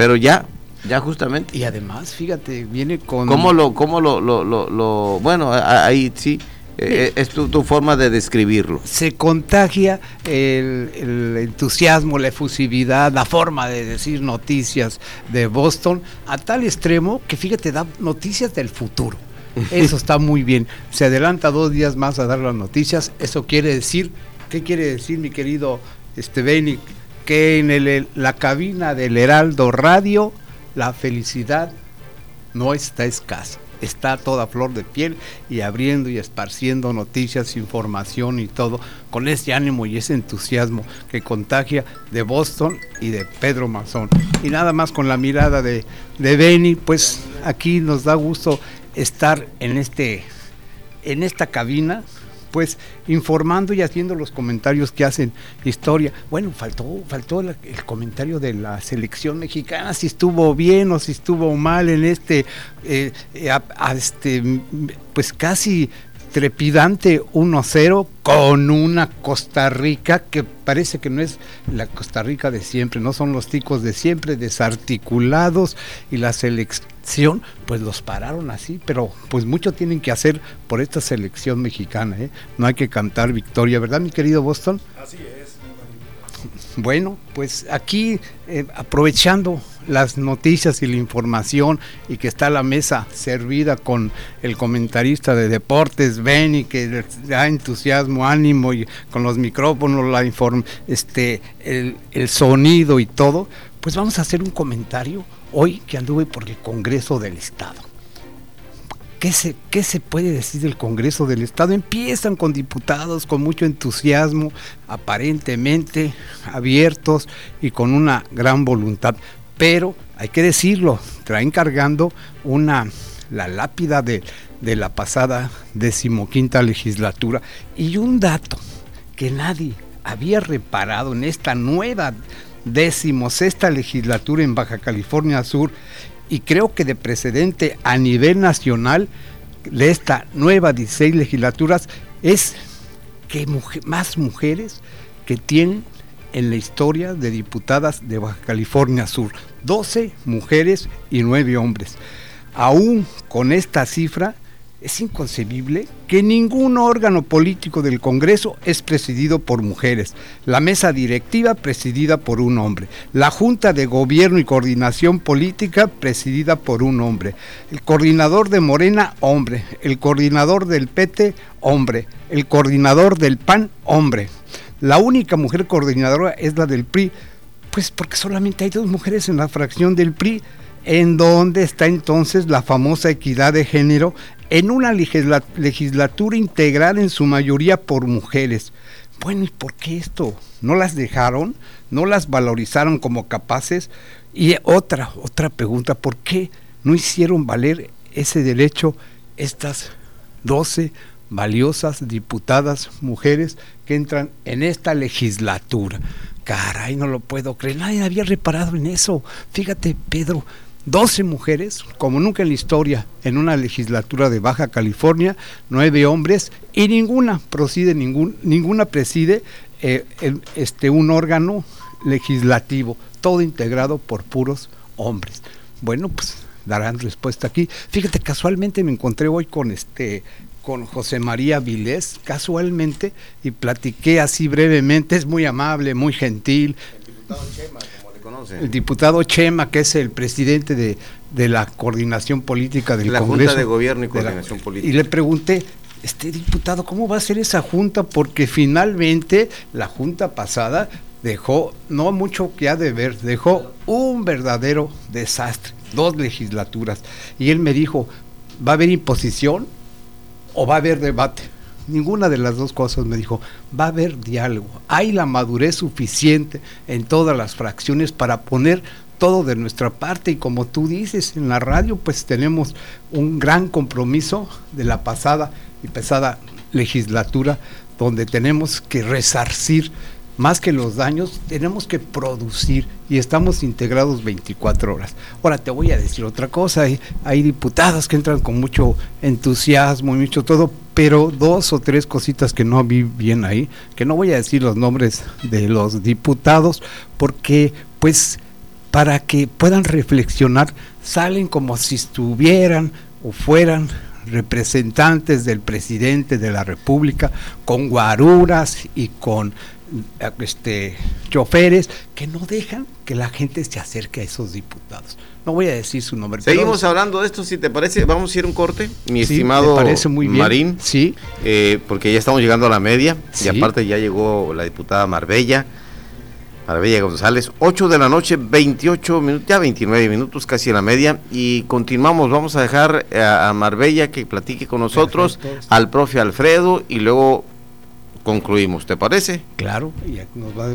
pero ya, ya justamente. Y además, fíjate, viene con... ¿Cómo lo, cómo lo, lo, lo, bueno, ahí sí, eh, es tu, tu, forma de describirlo. Se contagia el, el, entusiasmo, la efusividad, la forma de decir noticias de Boston a tal extremo que fíjate, da noticias del futuro. Eso está muy bien. Se adelanta dos días más a dar las noticias. Eso quiere decir, ¿qué quiere decir mi querido este? Que en el, la cabina del Heraldo Radio la felicidad no está escasa está toda flor de piel y abriendo y esparciendo noticias, información y todo, con ese ánimo y ese entusiasmo que contagia de Boston y de Pedro Mazón. Y nada más con la mirada de, de Benny, pues aquí nos da gusto estar en este en esta cabina pues informando y haciendo los comentarios que hacen historia. Bueno, faltó, faltó el comentario de la selección mexicana, si estuvo bien o si estuvo mal en este, eh, este pues casi trepidante 1-0 con una Costa Rica que parece que no es la Costa Rica de siempre, no son los ticos de siempre, desarticulados y la selección, pues los pararon así, pero pues mucho tienen que hacer por esta selección mexicana, ¿eh? no hay que cantar victoria, ¿verdad mi querido Boston? Así es. Bueno, pues aquí eh, aprovechando las noticias y la información y que está la mesa servida con el comentarista de deportes, Benny, que da entusiasmo, ánimo y con los micrófonos, la inform este, el, el sonido y todo, pues vamos a hacer un comentario hoy que anduve por el Congreso del Estado. ¿Qué se, ¿Qué se, puede decir del Congreso del Estado? Empiezan con diputados con mucho entusiasmo, aparentemente abiertos y con una gran voluntad pero hay que decirlo, traen cargando una la lápida de, de la pasada decimoquinta legislatura y un dato que nadie había reparado en esta nueva decimosexta legislatura en Baja California Sur y creo que de precedente a nivel nacional de esta nueva 16 legislaturas es que más mujeres que tienen en la historia de diputadas de Baja California Sur. 12 mujeres y 9 hombres. Aún con esta cifra, es inconcebible que ningún órgano político del Congreso es presidido por mujeres. La mesa directiva presidida por un hombre. La Junta de Gobierno y Coordinación Política presidida por un hombre. El coordinador de Morena, hombre. El coordinador del PT, hombre. El coordinador del PAN, hombre. La única mujer coordinadora es la del PRI, pues porque solamente hay dos mujeres en la fracción del PRI. ¿En dónde está entonces la famosa equidad de género en una legislatura integral en su mayoría por mujeres? Bueno, ¿y por qué esto? ¿No las dejaron? ¿No las valorizaron como capaces? Y otra, otra pregunta, ¿por qué no hicieron valer ese derecho estas 12 valiosas diputadas mujeres que entran en esta legislatura. Caray, no lo puedo creer, nadie había reparado en eso. Fíjate, Pedro, 12 mujeres, como nunca en la historia, en una legislatura de Baja California, nueve hombres y ninguna preside, ningún, ninguna preside eh, este, un órgano legislativo, todo integrado por puros hombres. Bueno, pues darán respuesta aquí. Fíjate, casualmente me encontré hoy con este con José María Vilés casualmente y platiqué así brevemente, es muy amable, muy gentil. El diputado Chema, El diputado Chema, que es el presidente de, de la coordinación política del la Congreso. Junta de Gobierno y Coordinación Política. Y le pregunté, este diputado, ¿cómo va a ser esa junta? Porque finalmente la junta pasada dejó no mucho que ha de ver, dejó un verdadero desastre, dos legislaturas. Y él me dijo, ¿va a haber imposición? o va a haber debate. Ninguna de las dos cosas me dijo, va a haber diálogo, hay la madurez suficiente en todas las fracciones para poner todo de nuestra parte y como tú dices en la radio, pues tenemos un gran compromiso de la pasada y pesada legislatura donde tenemos que resarcir más que los daños, tenemos que producir y estamos integrados 24 horas. Ahora te voy a decir otra cosa, hay, hay diputados que entran con mucho entusiasmo y mucho todo, pero dos o tres cositas que no vi bien ahí, que no voy a decir los nombres de los diputados, porque pues para que puedan reflexionar, salen como si estuvieran o fueran representantes del presidente de la República con guaruras y con este choferes que no dejan que la gente se acerque a esos diputados. No voy a decir su nombre. Seguimos hablando de esto, si te parece, vamos a ir un corte, mi estimado parece muy Marín. Sí. Eh, porque ya estamos llegando a la media y aparte ya llegó la diputada Marbella. Marbella González, 8 de la noche, 28 minutos, ya 29 minutos, casi en la media, y continuamos, vamos a dejar a, Marbella que platique con nosotros, al profe Alfredo, y luego concluimos, ¿te parece? Claro, y nos va